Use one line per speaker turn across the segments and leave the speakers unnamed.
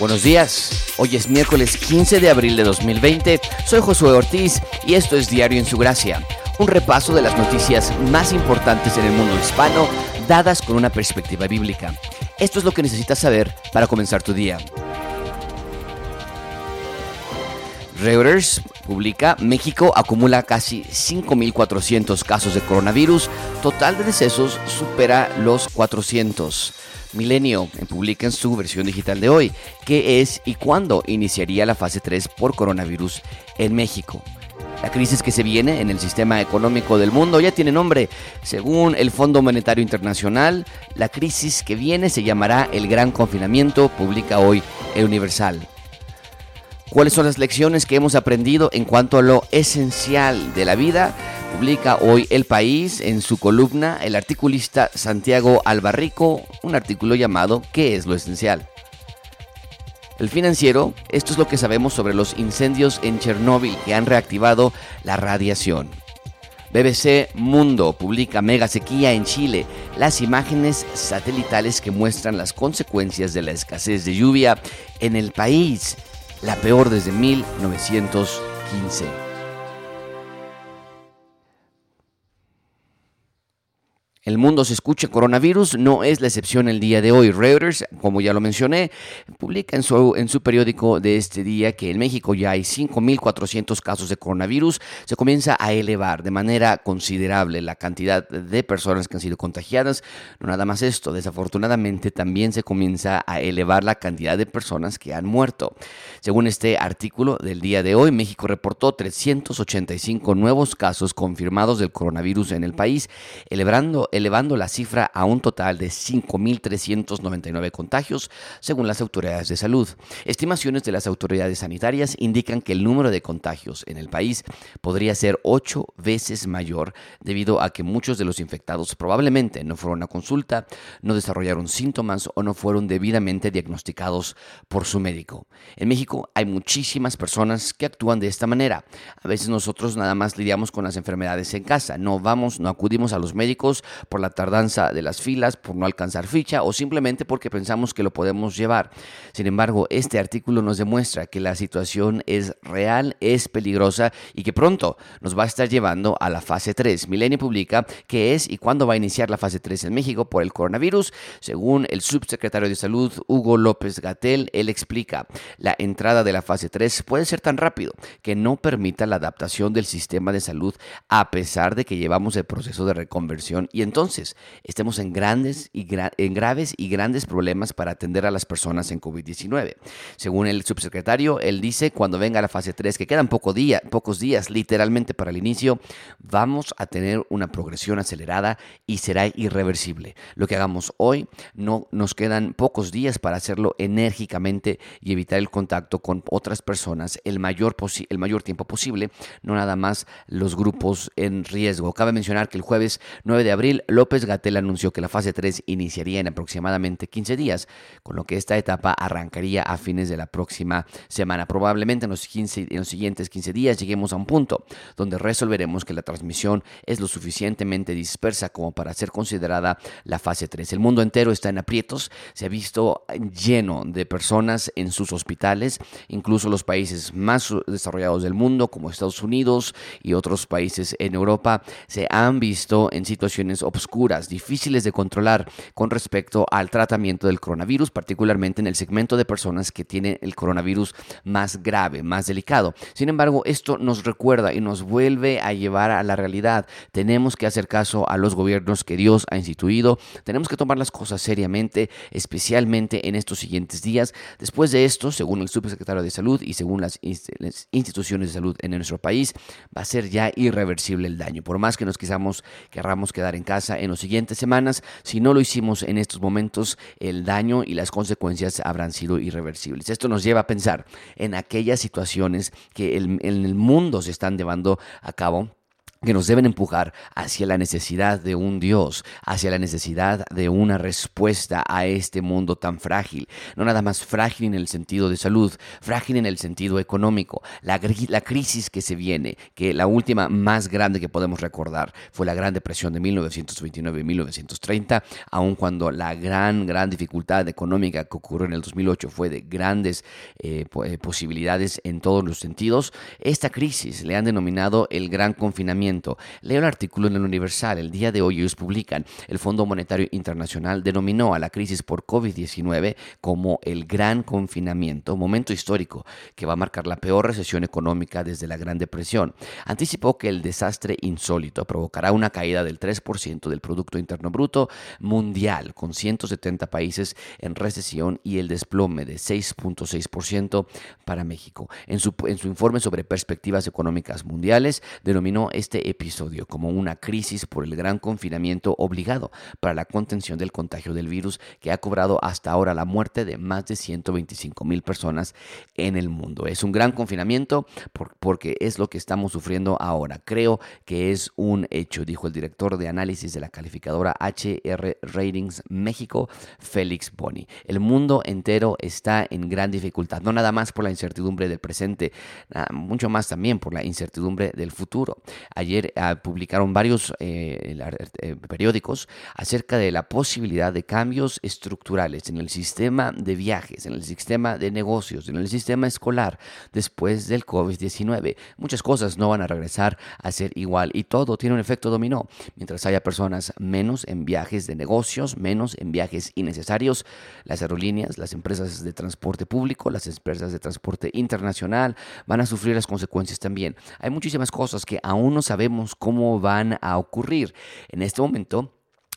Buenos días, hoy es miércoles 15 de abril de 2020, soy Josué Ortiz y esto es Diario en su Gracia, un repaso de las noticias más importantes en el mundo hispano dadas con una perspectiva bíblica. Esto es lo que necesitas saber para comenzar tu día. Reuters publica, México acumula casi 5.400 casos de coronavirus, total de decesos supera los 400. Milenio publica en su versión digital de hoy qué es y cuándo iniciaría la fase 3 por coronavirus en México. La crisis que se viene en el sistema económico del mundo ya tiene nombre. Según el Fondo Monetario Internacional, la crisis que viene se llamará el Gran Confinamiento, publica hoy el Universal. ¿Cuáles son las lecciones que hemos aprendido en cuanto a lo esencial de la vida? Publica hoy El País en su columna el articulista Santiago Albarrico, un artículo llamado ¿Qué es lo esencial? El financiero, esto es lo que sabemos sobre los incendios en Chernóbil que han reactivado la radiación. BBC Mundo publica mega sequía en Chile, las imágenes satelitales que muestran las consecuencias de la escasez de lluvia en el país, la peor desde 1915. El mundo se escucha coronavirus, no es la excepción el día de hoy. Reuters, como ya lo mencioné, publica en su, en su periódico de este día que en México ya hay 5.400 casos de coronavirus. Se comienza a elevar de manera considerable la cantidad de personas que han sido contagiadas. No nada más esto, desafortunadamente también se comienza a elevar la cantidad de personas que han muerto. Según este artículo del día de hoy, México reportó 385 nuevos casos confirmados del coronavirus en el país, elevando elevando la cifra a un total de 5.399 contagios, según las autoridades de salud. Estimaciones de las autoridades sanitarias indican que el número de contagios en el país podría ser ocho veces mayor debido a que muchos de los infectados probablemente no fueron a consulta, no desarrollaron síntomas o no fueron debidamente diagnosticados por su médico. En México hay muchísimas personas que actúan de esta manera. A veces nosotros nada más lidiamos con las enfermedades en casa, no vamos, no acudimos a los médicos por la tardanza de las filas, por no alcanzar ficha o simplemente porque pensamos que lo podemos llevar. Sin embargo, este artículo nos demuestra que la situación es real, es peligrosa y que pronto nos va a estar llevando a la fase 3. Milenio publica qué es y cuándo va a iniciar la fase 3 en México por el coronavirus. Según el subsecretario de Salud, Hugo López Gatel, él explica, la entrada de la fase 3 puede ser tan rápido que no permita la adaptación del sistema de salud a pesar de que llevamos el proceso de reconversión y entonces estemos en grandes y en graves y grandes problemas para atender a las personas en COVID-19. Según el subsecretario, él dice, cuando venga la fase 3, que quedan poco día, pocos días literalmente para el inicio, vamos a tener una progresión acelerada y será irreversible. Lo que hagamos hoy, no nos quedan pocos días para hacerlo enérgicamente y evitar el contacto con otras personas el mayor, el mayor tiempo posible, no nada más los grupos en riesgo. Cabe mencionar que el jueves 9 de abril López Gatel anunció que la fase 3 iniciaría en aproximadamente 15 días, con lo que esta etapa arrancaría a fines de la próxima semana. Probablemente en los, 15, en los siguientes 15 días lleguemos a un punto donde resolveremos que la transmisión es lo suficientemente dispersa como para ser considerada la fase 3. El mundo entero está en aprietos, se ha visto lleno de personas en sus hospitales, incluso los países más desarrollados del mundo como Estados Unidos y otros países en Europa se han visto en situaciones oscuras, difíciles de controlar con respecto al tratamiento del coronavirus, particularmente en el segmento de personas que tienen el coronavirus más grave, más delicado. Sin embargo, esto nos recuerda y nos vuelve a llevar a la realidad. Tenemos que hacer caso a los gobiernos que Dios ha instituido, tenemos que tomar las cosas seriamente, especialmente en estos siguientes días. Después de esto, según el subsecretario de Salud y según las instituciones de salud en nuestro país, va a ser ya irreversible el daño. Por más que nos quizamos, querramos quedar en casa en las siguientes semanas. Si no lo hicimos en estos momentos, el daño y las consecuencias habrán sido irreversibles. Esto nos lleva a pensar en aquellas situaciones que en el mundo se están llevando a cabo que nos deben empujar hacia la necesidad de un Dios, hacia la necesidad de una respuesta a este mundo tan frágil. No nada más frágil en el sentido de salud, frágil en el sentido económico. La, crisis que se viene, que la última más grande que podemos recordar fue la Gran Depresión de 1929 y 1930, aun cuando la gran, gran dificultad económica que ocurrió en el 2008 fue de grandes eh, eh, posibilidades en todos los sentidos, esta crisis le han denominado el gran confinamiento Leo el artículo en el Universal. El día de hoy ellos publican. El Fondo Monetario Internacional denominó a la crisis por COVID-19 como el gran confinamiento, momento histórico que va a marcar la peor recesión económica desde la Gran Depresión. Anticipó que el desastre insólito provocará una caída del 3% del Producto Interno Bruto mundial, con 170 países en recesión y el desplome de 6.6% para México. En su, en su informe sobre perspectivas económicas mundiales, denominó este episodio como una crisis por el gran confinamiento obligado para la contención del contagio del virus que ha cobrado hasta ahora la muerte de más de 125 mil personas en el mundo. Es un gran confinamiento porque es lo que estamos sufriendo ahora. Creo que es un hecho, dijo el director de análisis de la calificadora HR Ratings México, Félix Boni. El mundo entero está en gran dificultad, no nada más por la incertidumbre del presente, mucho más también por la incertidumbre del futuro. Ayer ah, publicaron varios eh, eh, periódicos acerca de la posibilidad de cambios estructurales en el sistema de viajes, en el sistema de negocios, en el sistema escolar después del COVID-19. Muchas cosas no van a regresar a ser igual y todo tiene un efecto dominó. Mientras haya personas menos en viajes de negocios, menos en viajes innecesarios, las aerolíneas, las empresas de transporte público, las empresas de transporte internacional van a sufrir las consecuencias también. Hay muchísimas cosas que aún no sabemos cómo van a ocurrir. En este momento,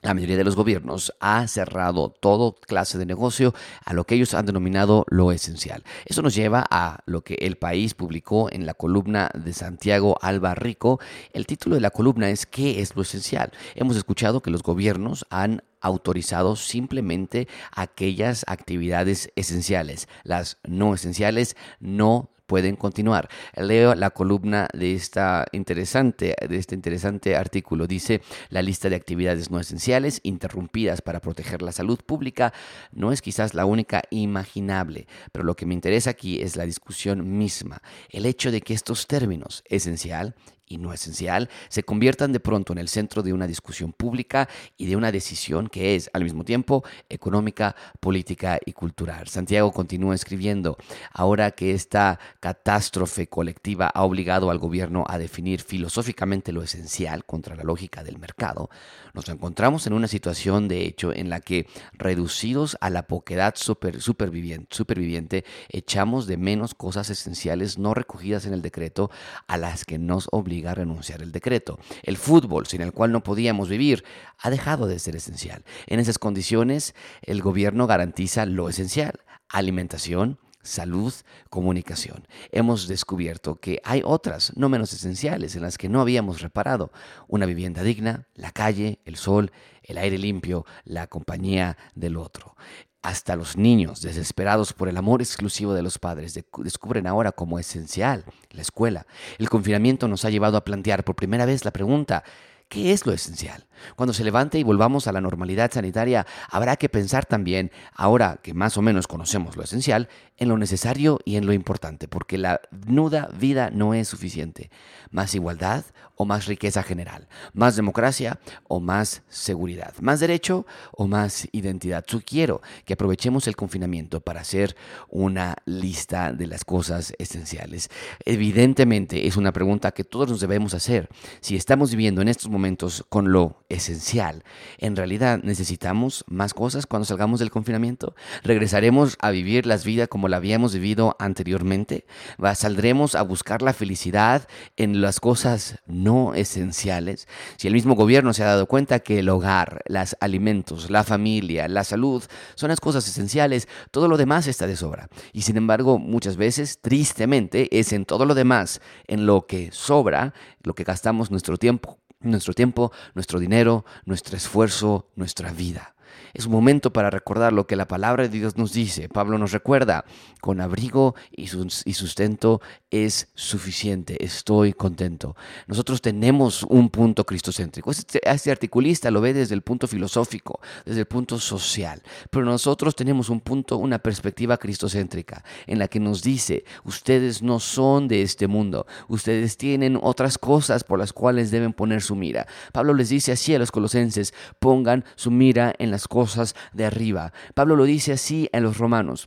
la mayoría de los gobiernos ha cerrado todo clase de negocio a lo que ellos han denominado lo esencial. Eso nos lleva a lo que el país publicó en la columna de Santiago Alba Rico. El título de la columna es ¿Qué es lo esencial? Hemos escuchado que los gobiernos han autorizado simplemente aquellas actividades esenciales. Las no esenciales no pueden continuar. Leo la columna de esta interesante de este interesante artículo. Dice, la lista de actividades no esenciales interrumpidas para proteger la salud pública no es quizás la única imaginable, pero lo que me interesa aquí es la discusión misma, el hecho de que estos términos esencial y no esencial se conviertan de pronto en el centro de una discusión pública y de una decisión que es al mismo tiempo económica, política y cultural. Santiago continúa escribiendo, ahora que esta catástrofe colectiva ha obligado al gobierno a definir filosóficamente lo esencial contra la lógica del mercado, nos encontramos en una situación de hecho en la que reducidos a la poquedad super, superviviente, superviviente echamos de menos cosas esenciales no recogidas en el decreto a las que nos a renunciar el decreto. El fútbol, sin el cual no podíamos vivir, ha dejado de ser esencial. En esas condiciones, el gobierno garantiza lo esencial, alimentación, salud, comunicación. Hemos descubierto que hay otras, no menos esenciales, en las que no habíamos reparado. Una vivienda digna, la calle, el sol, el aire limpio, la compañía del otro. Hasta los niños, desesperados por el amor exclusivo de los padres, descubren ahora como esencial la escuela. El confinamiento nos ha llevado a plantear por primera vez la pregunta, ¿qué es lo esencial? Cuando se levante y volvamos a la normalidad sanitaria, habrá que pensar también, ahora que más o menos conocemos lo esencial, en lo necesario y en lo importante, porque la nuda vida no es suficiente. Más igualdad o más riqueza general, más democracia o más seguridad, más derecho o más identidad. Yo quiero que aprovechemos el confinamiento para hacer una lista de las cosas esenciales. Evidentemente es una pregunta que todos nos debemos hacer. Si estamos viviendo en estos con lo esencial. En realidad necesitamos más cosas cuando salgamos del confinamiento. Regresaremos a vivir las vidas como la habíamos vivido anteriormente. Saldremos a buscar la felicidad en las cosas no esenciales. Si el mismo gobierno se ha dado cuenta que el hogar, los alimentos, la familia, la salud son las cosas esenciales, todo lo demás está de sobra. Y sin embargo, muchas veces, tristemente, es en todo lo demás, en lo que sobra, lo que gastamos nuestro tiempo nuestro tiempo, nuestro dinero, nuestro esfuerzo, nuestra vida. Es un momento para recordar lo que la palabra de Dios nos dice. Pablo nos recuerda, con abrigo y sustento es suficiente, estoy contento. Nosotros tenemos un punto cristocéntrico. Este, este, articulista lo ve desde el punto filosófico, desde el punto social, pero nosotros tenemos un punto, una perspectiva cristocéntrica en la que nos dice, ustedes no son de este mundo, ustedes tienen otras cosas por las cuales deben poner su mira. Pablo les dice así a los colosenses, pongan su mira en cosas de arriba. Pablo lo dice así a los romanos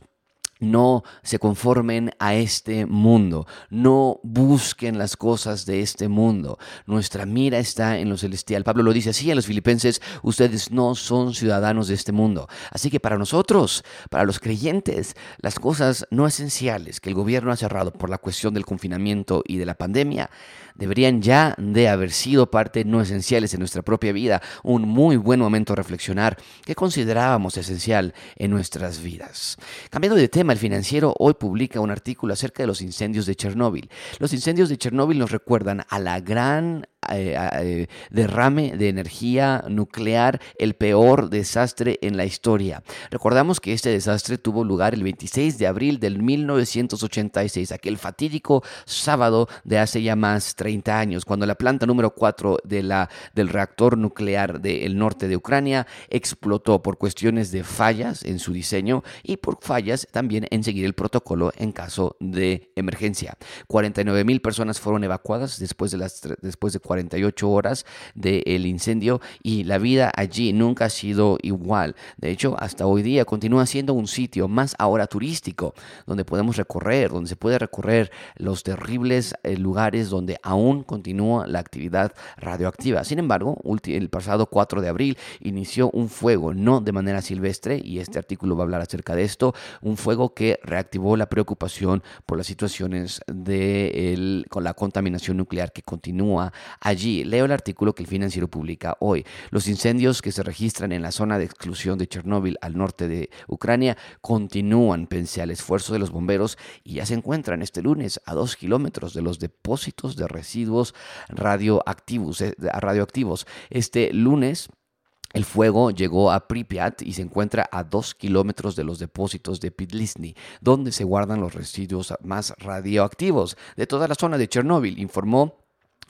no se conformen a este mundo, no busquen las cosas de este mundo. Nuestra mira está en lo celestial. Pablo lo dice así a los filipenses, ustedes no son ciudadanos de este mundo. Así que para nosotros, para los creyentes, las cosas no esenciales que el gobierno ha cerrado por la cuestión del confinamiento y de la pandemia, deberían ya de haber sido parte no esenciales en nuestra propia vida. Un muy buen momento reflexionar qué considerábamos esencial en nuestras vidas. Cambiando de tema, el financiero hoy publica un artículo acerca de los incendios de Chernóbil. Los incendios de Chernóbil nos recuerdan a la gran eh, eh, derrame de energía nuclear, el peor desastre en la historia. Recordamos que este desastre tuvo lugar el 26 de abril del 1986, aquel fatídico sábado de hace ya más 30 años, cuando la planta número 4 de la, del reactor nuclear del norte de Ucrania explotó por cuestiones de fallas en su diseño y por fallas también en seguir el protocolo en caso de emergencia. 49 mil personas fueron evacuadas después de, las, después de 48 horas del incendio y la vida allí nunca ha sido igual. De hecho, hasta hoy día continúa siendo un sitio más ahora turístico, donde podemos recorrer, donde se puede recorrer los terribles eh, lugares donde aún continúa la actividad radioactiva. Sin embargo, el pasado 4 de abril inició un fuego, no de manera silvestre, y este artículo va a hablar acerca de esto, un fuego que reactivó la preocupación por las situaciones de con la contaminación nuclear que continúa Allí leo el artículo que el financiero publica hoy. Los incendios que se registran en la zona de exclusión de Chernóbil al norte de Ucrania continúan pese al esfuerzo de los bomberos y ya se encuentran este lunes a dos kilómetros de los depósitos de residuos radioactivos. Eh, radioactivos. Este lunes el fuego llegó a Pripyat y se encuentra a dos kilómetros de los depósitos de Pidlisny, donde se guardan los residuos más radioactivos de toda la zona de Chernóbil, informó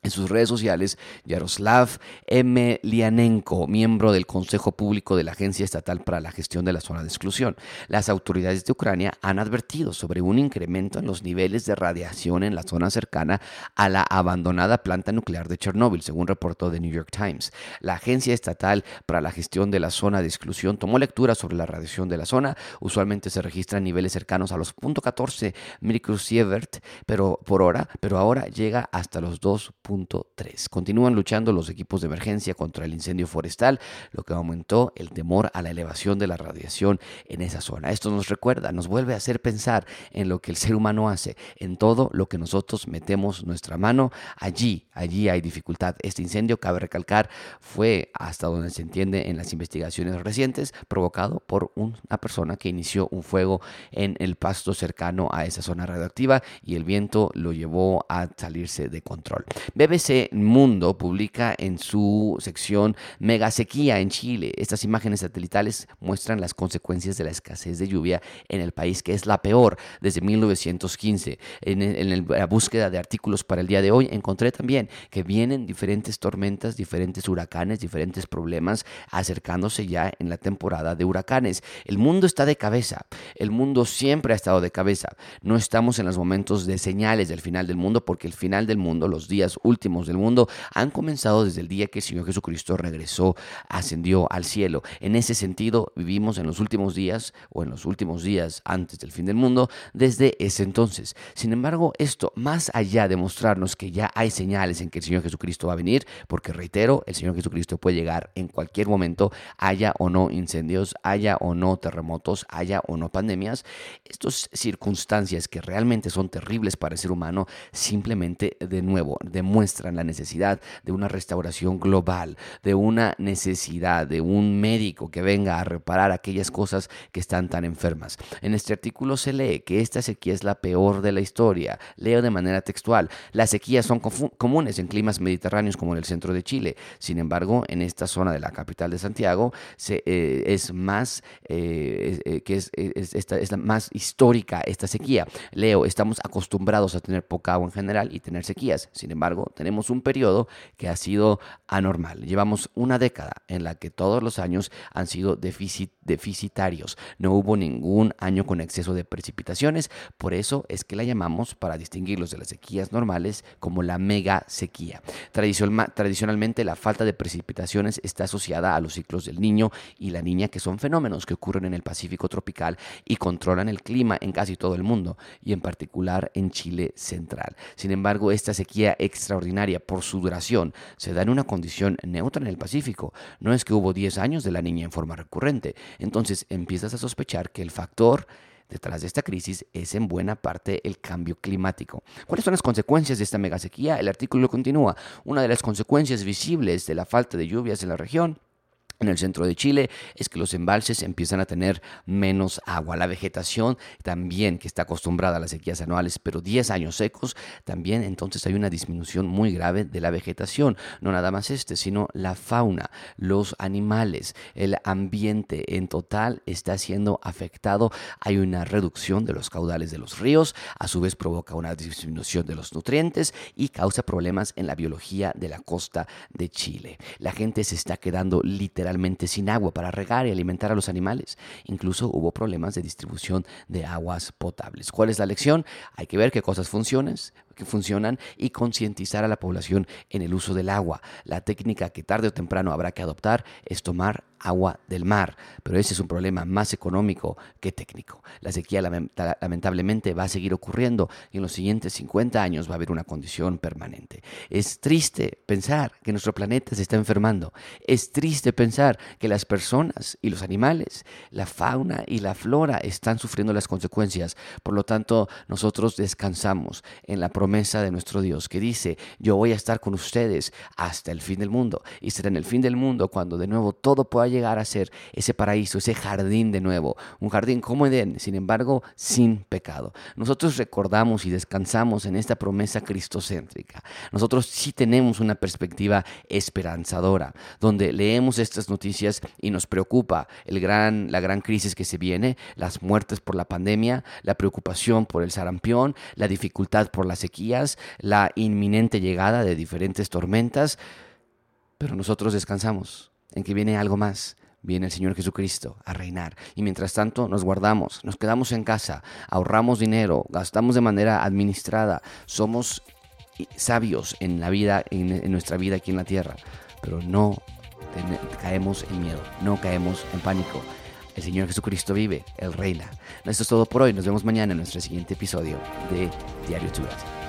en sus redes sociales, Yaroslav M. Lianenko, miembro del Consejo Público de la Agencia Estatal para la Gestión de la Zona de Exclusión. Las autoridades de Ucrania han advertido sobre un incremento en los niveles de radiación en la zona cercana a la abandonada planta nuclear de Chernóbil, según reportó The New York Times. La Agencia Estatal para la Gestión de la Zona de Exclusión tomó lectura sobre la radiación de la zona. Usualmente se registran niveles cercanos a los .14 microsievert pero por hora, pero ahora llega hasta los 2. Continúan luchando los equipos de emergencia contra el incendio forestal, lo que aumentó el temor a la elevación de la radiación en esa zona. Esto nos recuerda, nos vuelve a hacer pensar en lo que el ser humano hace, en todo lo que nosotros metemos nuestra mano. Allí, allí hay dificultad. Este incendio, cabe recalcar, fue hasta donde se entiende en las investigaciones recientes, provocado por una persona que inició un fuego en el pasto cercano a esa zona radioactiva y el viento lo llevó a salirse de control. BBC Mundo publica en su sección Mega sequía en Chile. Estas imágenes satelitales muestran las consecuencias de la escasez de lluvia en el país, que es la peor desde 1915. En, la búsqueda de artículos para el día de hoy encontré también que vienen diferentes tormentas, diferentes huracanes, diferentes problemas acercándose ya en la temporada de huracanes. El mundo está de cabeza. El mundo siempre ha estado de cabeza. No estamos en los momentos de señales del final del mundo porque el final del mundo, los días últimos del mundo han comenzado desde el día que el Señor Jesucristo regresó, ascendió al cielo. En ese sentido, vivimos en los últimos días o en los últimos días antes del fin del mundo desde ese entonces. Sin embargo, esto, más allá de mostrarnos que ya hay señales en que el Señor Jesucristo va a venir, porque reitero, el Señor Jesucristo puede llegar en cualquier momento, haya o no incendios, haya o no terremotos, haya o no pandemias, estas circunstancias que realmente son terribles para el ser humano, simplemente de nuevo demuestran muestran la necesidad de una restauración global, de una necesidad de un médico que venga a reparar aquellas cosas que están tan enfermas. En este artículo se lee que esta sequía es la peor de la historia. Leo de manera textual. Las sequías son comunes en climas mediterráneos como en el centro de Chile. Sin embargo, en esta zona de la capital de Santiago se, eh, es más eh, eh, que es, esta, es la más histórica esta sequía. Leo, estamos acostumbrados a tener poca agua en general y tener sequías. Sin embargo, tenemos un periodo que ha sido anormal. Llevamos una década en la que todos los años han sido deficitarios. No hubo ningún año con exceso de precipitaciones. Por eso es que la llamamos, para distinguirlos de las sequías normales, como la mega sequía. tradicionalmente, la falta de precipitaciones está asociada a los ciclos del niño y la niña, que son fenómenos que ocurren en el Pacífico tropical y controlan el clima en casi todo el mundo, y en particular en Chile central. Sin embargo, esta sequía extraordinaria por su duración se da en una condición neutra en el Pacífico. No es que hubo 10 años de la niña en forma recurrente. Entonces empiezas a sospechar que el factor detrás de esta crisis es en buena parte el cambio climático. ¿Cuáles son las consecuencias de esta megasequía? El artículo continúa. Una de las consecuencias visibles de la falta de lluvias en la región en el centro de Chile es que los embalses empiezan a tener menos agua. La vegetación también, que está acostumbrada a las sequías anuales, pero 10 años secos, también entonces hay una disminución muy grave de la vegetación. No nada más este, sino la fauna, los animales, el ambiente en total está siendo afectado. Hay una reducción de los caudales de los ríos, a su vez provoca una disminución de los nutrientes y causa problemas en la biología de la costa de Chile. La gente se está quedando literalmente sin agua para regar y alimentar a los animales. Incluso hubo problemas de distribución de aguas potables. ¿Cuál es la lección? Hay que ver qué cosas funcionan, que funcionan y concientizar a la población en el uso del agua. La técnica que tarde o temprano habrá que adoptar es tomar agua del mar, pero ese es un problema más económico que técnico. La sequía lamentablemente va a seguir ocurriendo y en los siguientes 50 años va a haber una condición permanente. Es triste pensar que nuestro planeta se está enfermando. Es triste pensar que las personas y los animales, la fauna y la flora están sufriendo las consecuencias. Por lo tanto, nosotros descansamos en la promesa de nuestro Dios que dice, yo voy a estar con ustedes hasta el fin del mundo. Y será en el fin del mundo cuando de nuevo todo pueda llegar a ser ese paraíso, ese jardín de nuevo. Un jardín como Edén, sin embargo, sin pecado. Nosotros recordamos y descansamos en esta promesa cristocéntrica. Nosotros sí tenemos una perspectiva esperanzadora, donde leemos estas noticias y nos preocupa el gran, la gran crisis que se viene, las muertes por la pandemia, la preocupación por el sarampión, la dificultad por la sequía la inminente llegada de diferentes tormentas, pero nosotros descansamos en que viene algo más. Viene el Señor Jesucristo a reinar. Y mientras tanto nos guardamos, nos quedamos en casa, ahorramos dinero, gastamos de manera administrada, somos sabios en la vida, en, nuestra vida aquí en la tierra, pero no caemos en miedo, no caemos en pánico. El Señor Jesucristo vive, Él reina. Esto es todo por hoy. Nos vemos mañana en nuestro siguiente episodio de Diario Turas.